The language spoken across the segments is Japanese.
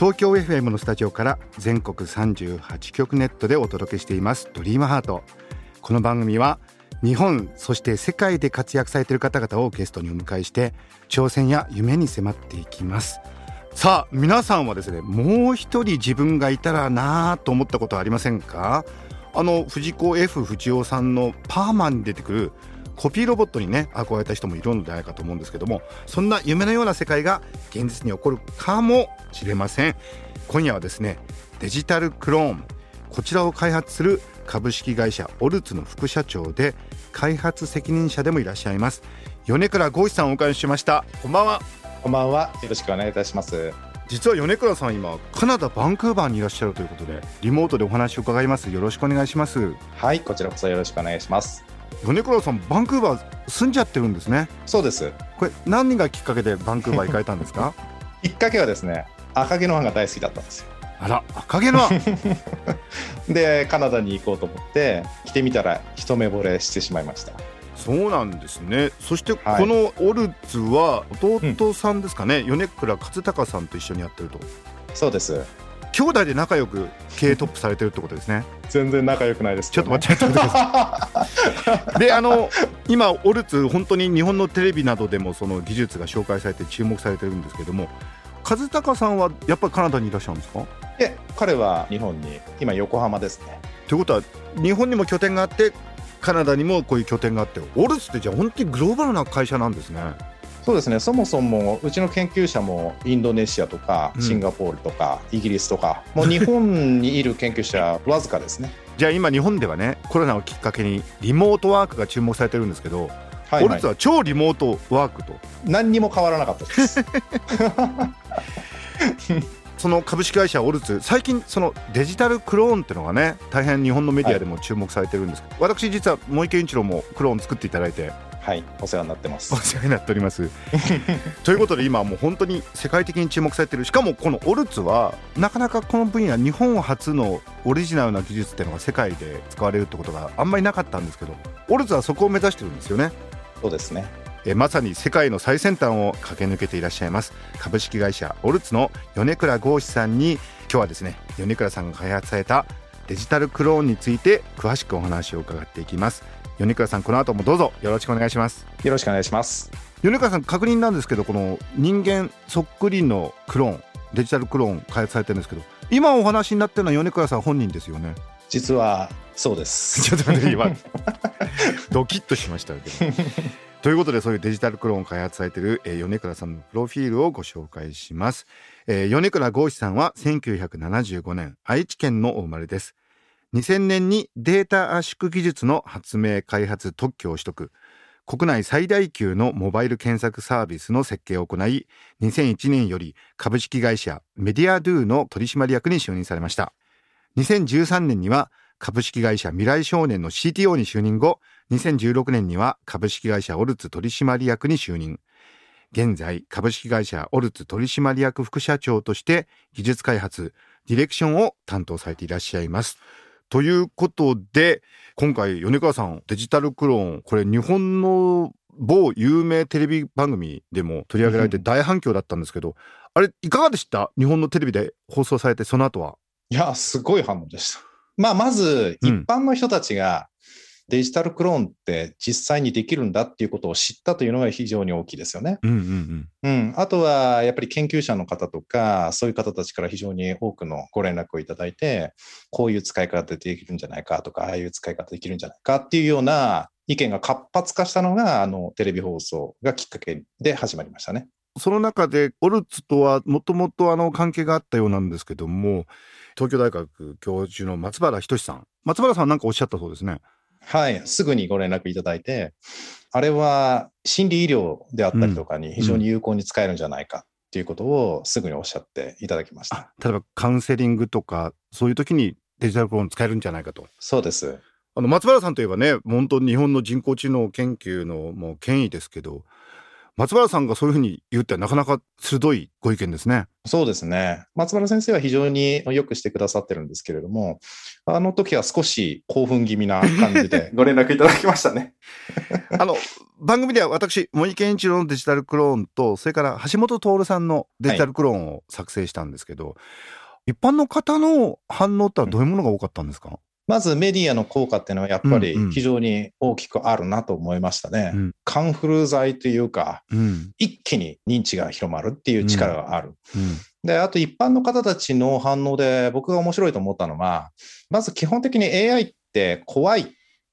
東京 FM のスタジオから全国38局ネットでお届けしています。ドリームハート。この番組は日本そして世界で活躍されている方々をゲストにお迎えして挑戦や夢に迫っていきます。さあ皆さんはですねもう一人自分がいたらなぁと思ったことはありませんか？あの藤子 F 不二雄さんのパーマンに出てくるコピーロボットにね憧れた人もいるのではないかと思うんですけどもそんな夢のような世界が現実に起こるかもしれません今夜はですねデジタルクローンこちらを開発する株式会社オルツの副社長で開発責任者でもいらっしゃいます米倉豪志さんをお迎えしましたこんばんはこんばんは。よろしくお願いいたします。実は米倉さん今カナダバンクーバーにいらっしゃるということでリモートでお話を伺いますよろしくお願いしますはい、こちらこそよろしくお願いします。米倉さんバンクーバー住んじゃってるんですねそうです。これ何がきっかけでバンクーバー行かれたんですか？きっかけはですね、赤毛のアンが大好きだったんですよ。あら赤毛の で、カナダに行こうと思って、来てみたら一目惚れしてしまいました。そうなんですねそしてこはいのオルツは弟さんですかね、米倉勝隆さんと一緒にやってるとそうです。兄弟で仲良く経営トップされてるってことですね。全然仲良くないです、ちょっと待ってであの今オルツ本当に日本のテレビなどでもその技術が紹介されて注目されてるんですけども和孝さんはやっぱりカナダにいらっしゃるんですか？で、彼は日本に、今横浜ですね。ということは日本にも拠点があってカナダにもこういう拠点があってオルツってじゃあ本当にグローバルな会社なんですねそうですね、そもそもうちの研究者もインドネシアとかうんシンガポールとかイギリスとか、もう日本にいる研究者わずかですね。じゃあ今日本ではねコロナをきっかけにリモートワークが注目されてるんですけど、はい、はいオルツ。は超リモートワークと何にも変わらなかったです。その株式会社オルツ最近そのデジタルクローンっていうのがね大変日本のメディアでも注目されてるんですけど、私実は萌池一郎もクローン作っていただいてはい、お世話になってますお。世話になっております ということで今もう本当に世界的に注目されてるしかもこのオルツはなかなかこの分野日本初のオリジナルな技術っていうのが世界で使われるってことがあんまりなかったんですけどオルツはそこを目指してるんですよねそうですね。えまさに世界の最先端を駆け抜けていらっしゃいます株式会社オルツの米倉豪志さんに今日はですね米倉さんが開発されたデジタルクローンについて詳しくお話を伺っていきます米倉さんこの後もどうぞよろしくお願いしますよろしくお願いします。米倉さん確認なんですけどこの人間そっくりのクローンデジタルクローン開発されてるんですけど今お話になってるのは米倉さん本人ですよね実はそうです。ちょっと待って今ドキッとしましたけど。ということでそういうデジタルクローンを開発されている、えー米倉さんのプロフィールをご紹介します、えー米倉豪志さんは1975年愛知県のお生まれです。2000年にデータ圧縮技術の発明開発特許を取得。国内最大級のモバイル検索サービスの設計を行い2001年より株式会社メディアドゥの取締役に就任されました。2013年には株式会社未来少年の CTO に就任後2016年には株式会社オルツ取締役に就任。現在株式会社オルツ取締役副社長として技術開発ディレクションを担当されていらっしゃいます。ということで今回米川さんデジタルクローンこれ日本の某有名テレビ番組でも取り上げられて大反響だったんですけど、あれいかがでした？日本のテレビで放送されてその後は。いや、すごい反応でした。まあ、まず、うん。一般の人たちがデジタルクローンって実際にできるんだっていうことを知ったというのが非常に大きいですよね。うんうんうん。あとは、やっぱり研究者の方とか、そういう方たちから非常に多くのご連絡をいただいて、こういう使い方できるんじゃないかとか、ああいう使い方できるんじゃないかっていうような意見が活発化したのが、あの、テレビ放送がきっかけで始まりましたね。その中でオルツとはもともとあの関係があったようなんですけども東京大学教授の松原仁さん松原さんなんかおっしゃったそうですねはい、すぐにご連絡いただいて、あれは心理医療であったりとかに非常に有効に使えるんじゃないか。っていうことをすぐにおっしゃっていただきました。例えばカウンセリングとかそういう時にデジタルクローン使えるんじゃないかと。そうです。あの松原さんといえばね本当日本の人工知能研究のもう権威ですけど松原さんがそういうふうに言うってなかなか鋭いご意見ですね。そうですね。松原先生は非常によくしてくださってるんですけれども、あの時は少し興奮気味な感じで ご連絡いただきましたね。あの番組では私森健一郎のデジタルクローンとそれから橋本徹さんのデジタルクローンを作成したんですけど、一般の方の反応ってどういうものが多かったんですか、まずメディアの効果っていうのはやっぱり非常に大きくあるなと思いましたね。うんカンフル剤というか、うん一気に認知が広まるっていう力がある。うんで、あと一般の方たちの反応で僕が面白いと思ったのは、まず基本的に AI って怖いっ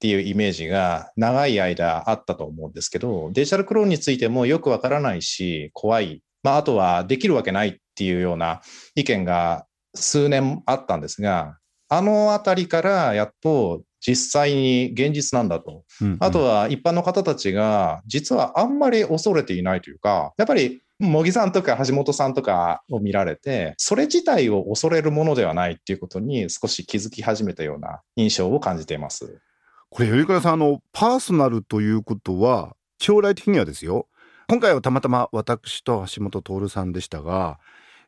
ていうイメージが長い間あったと思うんですけど、デジタルクローンについてもよくわからないし、怖い。まあ、あとはできるわけないっていうような意見が数年あったんですが、あのあたりからやっと実際に現実なんだと。うんあとは一般の方たちが、実はあんまり恐れていないというか、やっぱり茂木さんとか橋本さんとかを見られて、それ自体を恐れるものではないっていうことに少し気づき始めたような印象を感じています。これ頼倉さんあのパーソナルということは将来的にはですよ今回はたまたま私と橋本徹さんでしたが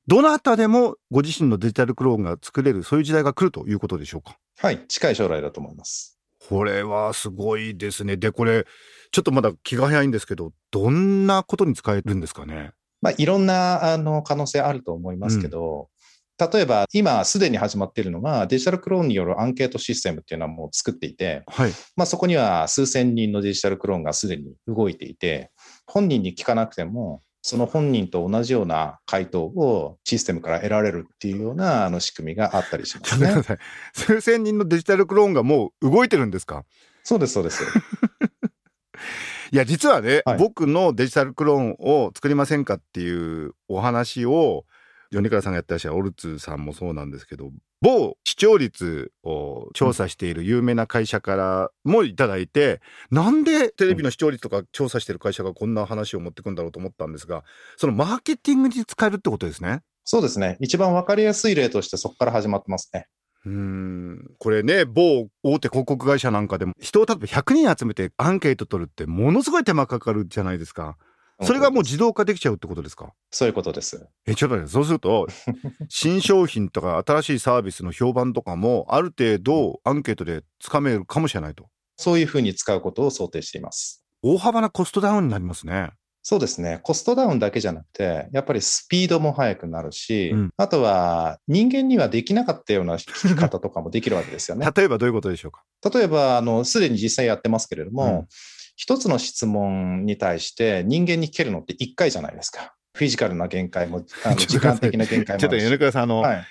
どなたでもご自身のデジタルクローンが作れるそういう時代が来るということでしょうか？はい、近い将来だと思います。これはすごいですね。でこれちょっとまだ気が早いんですけどどんなことに使えるんですかね？まあ、いろんなあの可能性あると思いますけど、例えば今すでに始まっているのはデジタルクローンによるアンケートシステムっていうのはもう作っていて、はい。まあ、そこには数千人のデジタルクローンがすでに動いていて、本人に聞かなくても、その本人と同じような回答をシステムから得られるっていうようなあの仕組みがあったりしますね。数千人のデジタルクローンがもう動いてるんですか？そうです、そうです。いや実はね、はい。僕のデジタルクローンを作りませんかっていうお話を米倉さんがやってらっしゃるオルツさんもそうなんですけど某視聴率を調査している有名な会社からもいただいて、なんでテレビの視聴率とか調査してる会社がこんな話を持ってくんだろうと思ったんですがそのマーケティングに使えるってことですね。そうですね。一番わかりやすい例としてそこから始まってますね。うーんこれね某大手広告会社なんかでも人を例えば100人集めてアンケート取るってものすごい手間かかるじゃないですか。それがもう自動化できちゃうってことですか？そういうことです。えちょっとねそうすると 新商品とか新しいサービスの評判とかもある程度アンケートでつかめるかもしれないとそういうふうに使うことを想定しています。大幅なコストダウンになりますね。そうですね。コストダウンだけじゃなくて、やっぱりスピードも速くなるし、うんあとは人間にはできなかったような聞き方とかもできるわけですよね。例えばどういうことでしょうか？例えば、あの、すでに実際やってますけれども、うん一つの質問に対して人間に聞けるのって一回じゃないですか。フィジカルな限界も、あの 時間的な限界もちょっと。米倉さんあの、はい。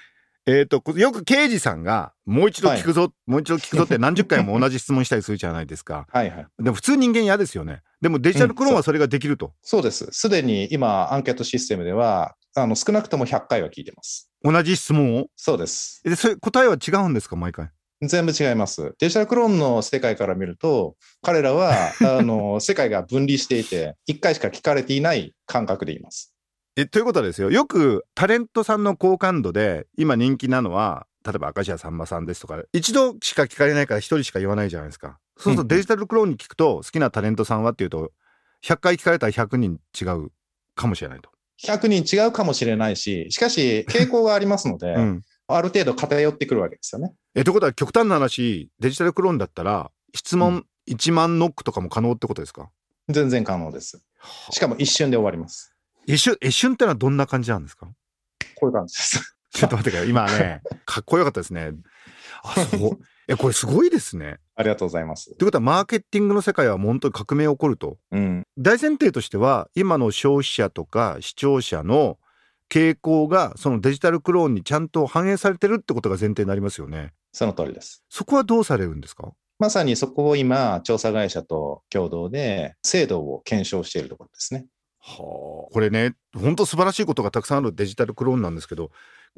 えっ、とよく刑事さんがもう一度聞くぞ、もう一度聞くぞって何十回も 同じ質問したりするじゃないですか。はいはい。でも普通人間嫌ですよね。でもデジタルクローンはそれができると。そうです。すでに今、アンケートシステムでは、あの、少なくとも100回は聞いてます。同じ質問を？そうです。でそれ答えは違うんですか毎回？全部違います。デジタルクローンの世界から見ると、彼らは、あの、世界が分離していて、1回しか聞かれていない感覚でいます。えということはですよよくタレントさんの好感度で今人気なのは例えば明石家さんまさんですとか一度しか聞かれないから一人しか言わないじゃないですかそうするとデジタルクローンに聞くと好きなタレントさんはっていうと100回聞かれたら100人違うかもしれないと。100人違うかもしれないし、しかし、傾向がありますので、うん、ある程度偏ってくるわけですよね。えということは極端な話デジタルクローンだったら質問1万ノックとかも可能ってことですか、全然可能です。しかも一瞬で終わります。一瞬一瞬ってのはどんな感じなんですか？こういう感じです。ちょっと待ってください今ねかっこよかったですね。あそう えこれすごいですね。ありがとうございます。ということはマーケティングの世界は本当に革命起こるとうん。大前提としては今の消費者とか視聴者の傾向がそのデジタルクローンにちゃんと反映されてるってことが前提になりますよねその通りです。そこはどうされるんですか？まさにそこを今、調査会社と共同で制度を検証しているところですね。はあこれね本当素晴らしいことがたくさんあるデジタルクローンなんですけど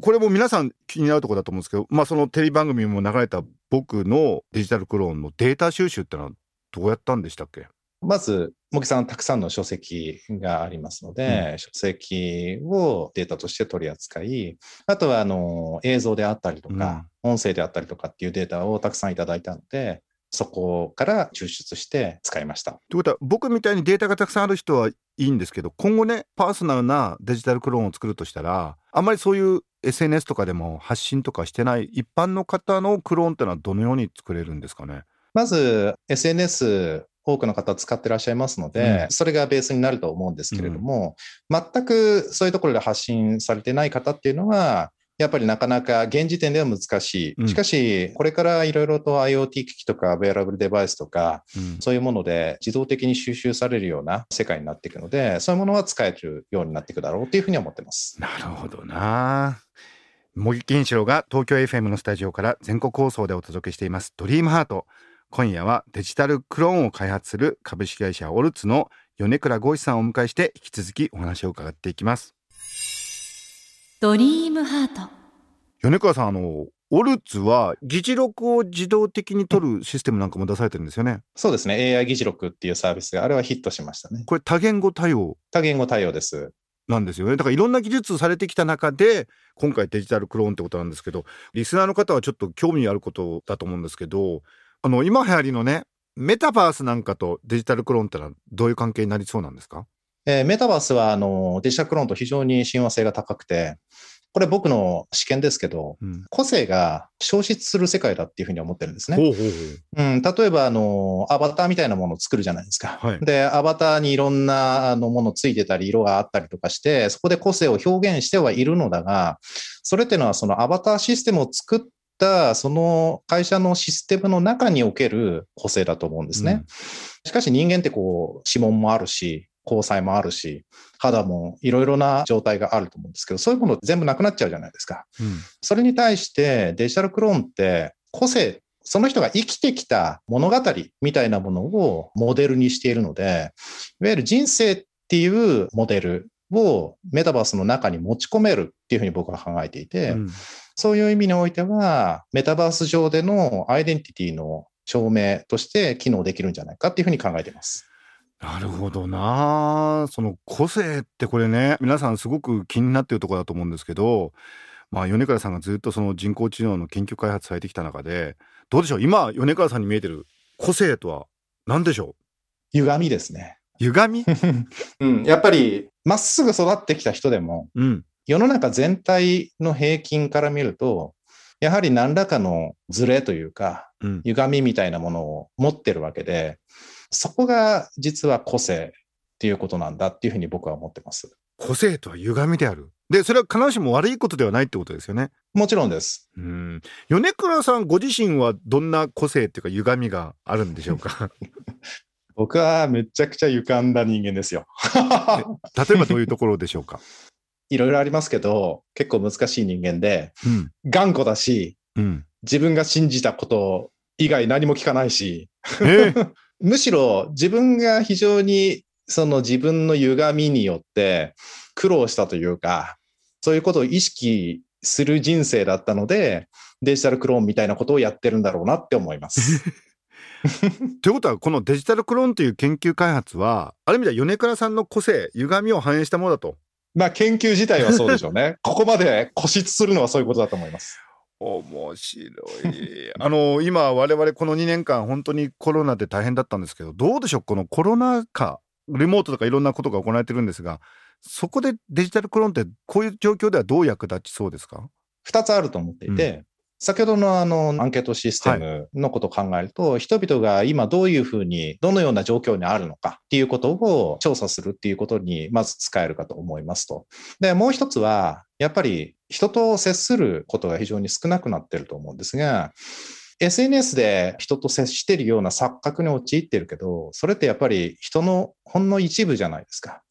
これも皆さん気になるところだと思うんですけどまあそのテレビ番組にも流れた僕のデジタルクローンのデータ収集ってのはどうやったんでしたっけ？まず、茂木さんたくさんの書籍がありますので、書籍をデータとして取り扱い、あとはあの映像であったりとか、音声であったりとかっていうデータをたくさんいただいたので、そこから抽出して使いました。ということは僕みたいにデータがたくさんある人はいいんですけど今後ねパーソナルなデジタルクローンを作るとしたらあんまりそういう SNS とかでも発信とかしてない一般の方のクローンってのはどのように作れるんですかね？まず SNS 多くの方使ってらっしゃいますので、うん、それがベースになると思うんですけれども、うん、全くそういうところで発信されてない方っていうのは、やっぱりなかなか現時点では難しい。しかし、これからいろいろと IoT 機器とか、ウェアラブルデバイスとか、うん、そういうもので自動的に収集されるような世界になっていくので、そういうものは使えるようになっていくだろうというふうに思ってます。なるほどな。茂木健志郎が東京 FM のスタジオから全国放送でお届けしています「ドリームハート今夜はデジタルクローンを開発する株式会社オルツの米倉豪志さんをお迎えして引き続きお話を伺っていきますドリームハート米倉さんあのオルツは議事録を自動的に取るシステムなんかも出されてるんですよね。そうですね。AI 議事録っていうサービスがあれはヒットしましたね。これ多言語対応多言語対応です。なんですよね。だからいろんな技術されてきた中で今回デジタルクローンってことなんですけど、リスナーの方はちょっと興味あることだと思うんですけど、あの今流行りのねメタバースなんかとデジタルクローンってのはどういう関係になりそうなんですか？えー、メタバースはあのデジタルクローンと非常に親和性が高くて、これ僕の試験ですけど、うん、個性が消失する世界だっていうふうに思ってるんですね。ほうほうほううん、例えばあの、アバターみたいなものを作るじゃないですか。はい、で、アバターにいろんなあのものついてたり、色があったりとかして、そこで個性を表現してはいるのだが、それっていうのはそのアバターシステムを作ったその会社のシステムの中における個性だと思うんですね。うん、しかし人間ってこう指紋もあるし、交際もあるし、肌もいろいろな状態があると思うんですけど、そういうもの全部なくなっちゃうじゃないですか。うん、それに対してデジタルクローンって個性、その人が生きてきた物語みたいなものをモデルにしているので、いわゆる人生っていうモデルをメタバースの中に持ち込めるっていうふうに僕は考えていて、うん、そういう意味においては、メタバース上でのアイデンティティの証明として機能できるんじゃないかっていうふうに考えています。なるほどな。その個性ってこれね皆さんすごく気になってるところだと思うんですけどまあ米倉さんがずっとその人工知能の研究開発されてきた中でどうでしょう？今米倉さんに見えてる個性とは何でしょう？歪みですね。歪み、うん、やっぱりまっすぐ育ってきた人でも、うん、世の中全体の平均から見るとやはり何らかのズレというか、うん、歪みみたいなものを持ってるわけでそこが実は個性っていうことなんだっていうふうに僕は思ってます。個性とは歪みである。で、それは必ずしも悪いことではないってことですよね。もちろんです。うん。米倉さんご自身はどんな個性っていうか歪みがあるんでしょうか？僕はめちゃくちゃ歪んだ人間ですよ。例えばどういうところでしょうか？いろいろありますけど、結構難しい人間で、うん、頑固だし、うん、自分が信じたこと以外何も聞かないし、え？ー むしろ自分が非常にその自分の歪みによって苦労したというか、そういうことを意識する人生だったので、デジタルクローンみたいなことをやってるんだろうなって思います。ということはこのデジタルクローンという研究開発はある意味では米倉さんの個性歪みを反映したものだと。まあ研究自体はそうでしょうね。ここまで固執するのはそういうことだと思います。面白い。あの今我々この2年間本当にコロナで大変だったんですけどどうでしょう？このコロナ禍リモートとかいろんなことが行われてるんですがそこでデジタルクローンってこういう状況ではどう役立ちそうですか？2つあると思っていて、先ほどのあのアンケートシステムのことを考えると、はい、人々が今どういうふうに、どのような状況にあるのかっていうことを調査するっていうことにまず使えるかと思いますと。で、もう一つは、やっぱり人と接することが非常に少なくなってると思うんですが、SNS で人と接しているような錯覚に陥ってるけど、それってやっぱり人のほんの一部じゃないですか。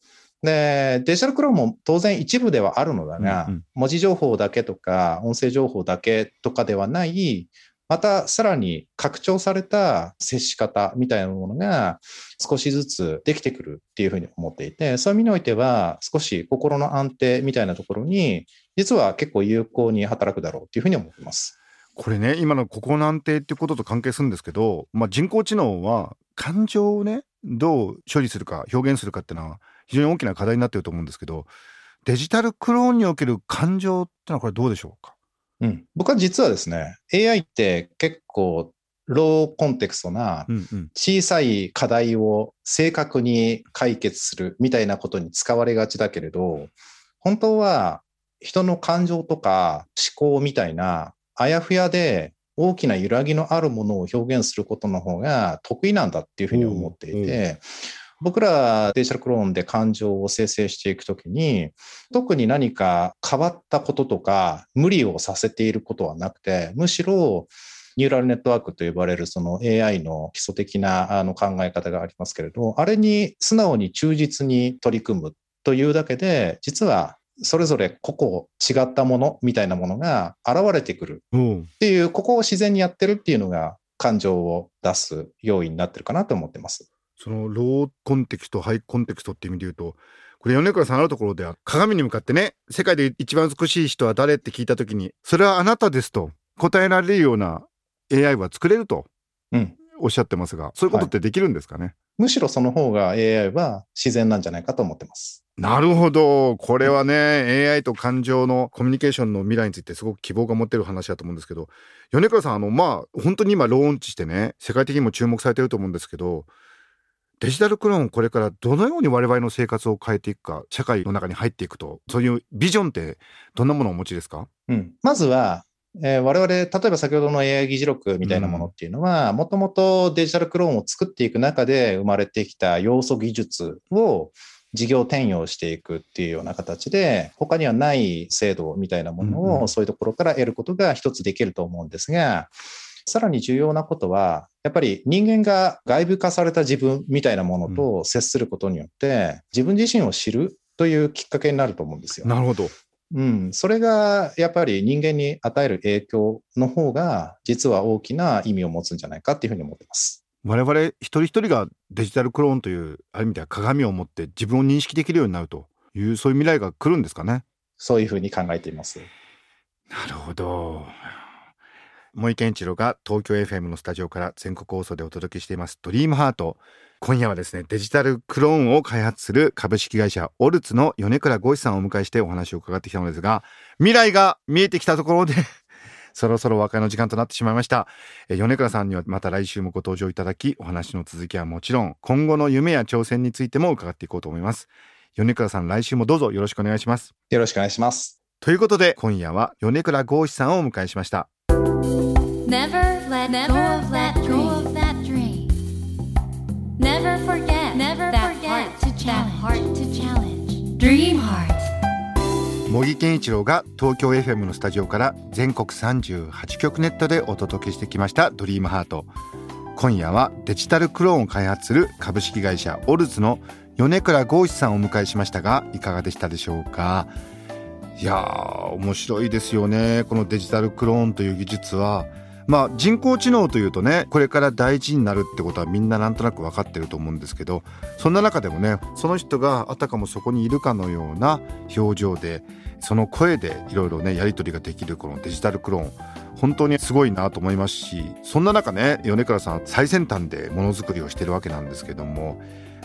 で、デジタルクローンも当然一部ではあるのだが、うんうん、文字情報だけとか、音声情報だけとかではない、またさらに拡張された接し方みたいなものが少しずつできてくるっていうふうに思っていて、そういう意味においては少し心の安定みたいなところに、実は結構有効に働くだろうっていうふうに思ってます。これね、今の心の安定っていうことと関係するんですけど、まあ、人工知能は感情をね、どう処理するか表現するかっていうのは非常に大きな課題になっていると思うんですけどデジタルクローンにおける感情ってのはこれどうでしょうか？うん、僕は実はですね、AI って結構ローコンテクストな小さい課題を正確に解決するみたいなことに使われがちだけれど、本当は人の感情とか思考みたいなあやふやで大きな揺らぎのあるものを表現することの方が得意なんだっていうふうに思っていて、僕らデジタルクローンで感情を生成していくときに、特に何か変わったこととか無理をさせていることはなくて、むしろニューラルネットワークと呼ばれるその AI の基礎的なあの考え方がありますけれど、あれに素直に忠実に取り組むというだけで、実はそれぞれ個々違ったものみたいなものが現れてくるうんっていう、ここを自然にやってるっていうのが感情を出す要因になってるかなと思ってます。そのローコンテクストハイコンテクストっていう意味で言うとこれ米倉さんあるところでは鏡に向かってね世界で一番美しい人は誰って聞いた時にそれはあなたですと答えられるような AI は作れるとうん。おっしゃってますがそういうことってできるんですかね、むしろその方が AI は自然なんじゃないかと思ってます。なるほどこれはね AI と感情のコミュニケーションの未来についてすごく希望が持てる話だと思うんですけど米倉さんあのまあ本当に今ローンチしてね世界的にも注目されてると思うんですけどデジタルクローンこれからどのように我々の生活を変えていくか社会の中に入っていくとそういうビジョンってどんなものをお持ちですか？うん。まずは、えー我々、例えば先ほどの AI 議事録みたいなものっていうのは、もともとデジタルクローンを作っていく中で生まれてきた要素技術を事業転用していくっていうような形で、他にはない制度みたいなものうんうん。をそういうところから得ることが一つできると思うんですが、さらに重要なことは、やっぱり人間が外部化された自分みたいなものと接することによって、自分自身を知るというきっかけになると思うんですよ。なるほどうん、それがやっぱり人間に与える影響の方が実は大きな意味を持つんじゃないかっていうふうに思ってます。我々一人一人がデジタルクローンというある意味では鏡を持って自分を認識できるようになるというそういう未来が来るんですかねそういうふうに考えています。なるほど森健一郎が東京 FM のスタジオから全国放送でお届けしていますドリームハート。今夜はですねデジタルクローンを開発する株式会社オルツの米倉剛志さんをお迎えしてお話を伺ってきたのですが未来が見えてきたところで そろそろお別れの時間となってしまいました。えー米倉さんにはまた来週もご登場いただきお話の続きはもちろん今後の夢や挑戦についても伺っていこうと思います。米倉さん来週もどうぞよろしくお願いします。よろしくお願いします。ということで今夜は米倉剛志さんをお迎えしました Never let go of that dream. Never forget Never that heart to challenge. heart to challenge. Dream Heart. 茂木健一郎が東京 FM のスタジオから全国38局ネットでお届けしてきました「ドリームハート今夜はデジタルクローンを開発する株式会社オルツの米倉剛志さんをお迎えしましたがいかがでしたでしょうか？いやー面白いですよねこのデジタルクローンという技術はまあ人工知能というとねこれから大事になるってことはみんななんとなく分かってると思うんですけどそんな中でもねその人があたかもそこにいるかのような表情でその声でいろいろねやり取りができるこのデジタルクローン本当にすごいなと思いますしそんな中ね米倉さん最先端でものづくりをしてるわけなんですけども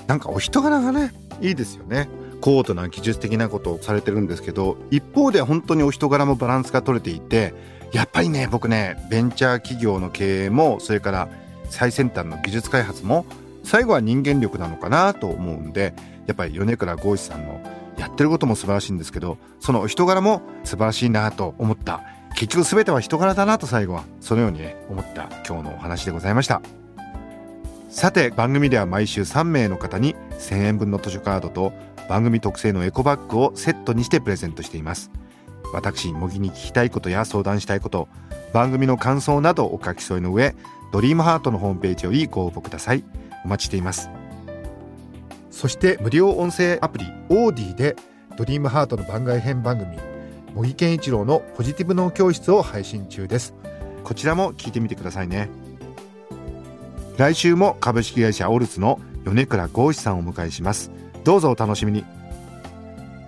なんかお人柄がねいいですよね。高度な技術的なことをされてるんですけど一方で本当にお人柄もバランスが取れていてやっぱりね僕ねベンチャー企業の経営もそれから最先端の技術開発も最後は人間力なのかなと思うんでやっぱり米倉剛志さんのやってることも素晴らしいんですけどその人柄も素晴らしいなと思った。結局全ては人柄だなと最後はそのようにね思った今日のお話でございました。さて番組では毎週3名の方に1000円分の図書カードと番組特製のエコバッグをセットにしてプレゼントしています。私模擬に聞きたいことや相談したいこと番組の感想などお書き添えの上ドリームハートのホームページよりご応募ください。お待ちしています。そして無料音声アプリオーディでドリームハートの番外編番組模擬健一郎のポジティブ脳教室を配信中です。こちらも聞いてみてくださいね。来週も株式会社オルツの米倉剛志さんをお迎えします。どうぞお楽しみに。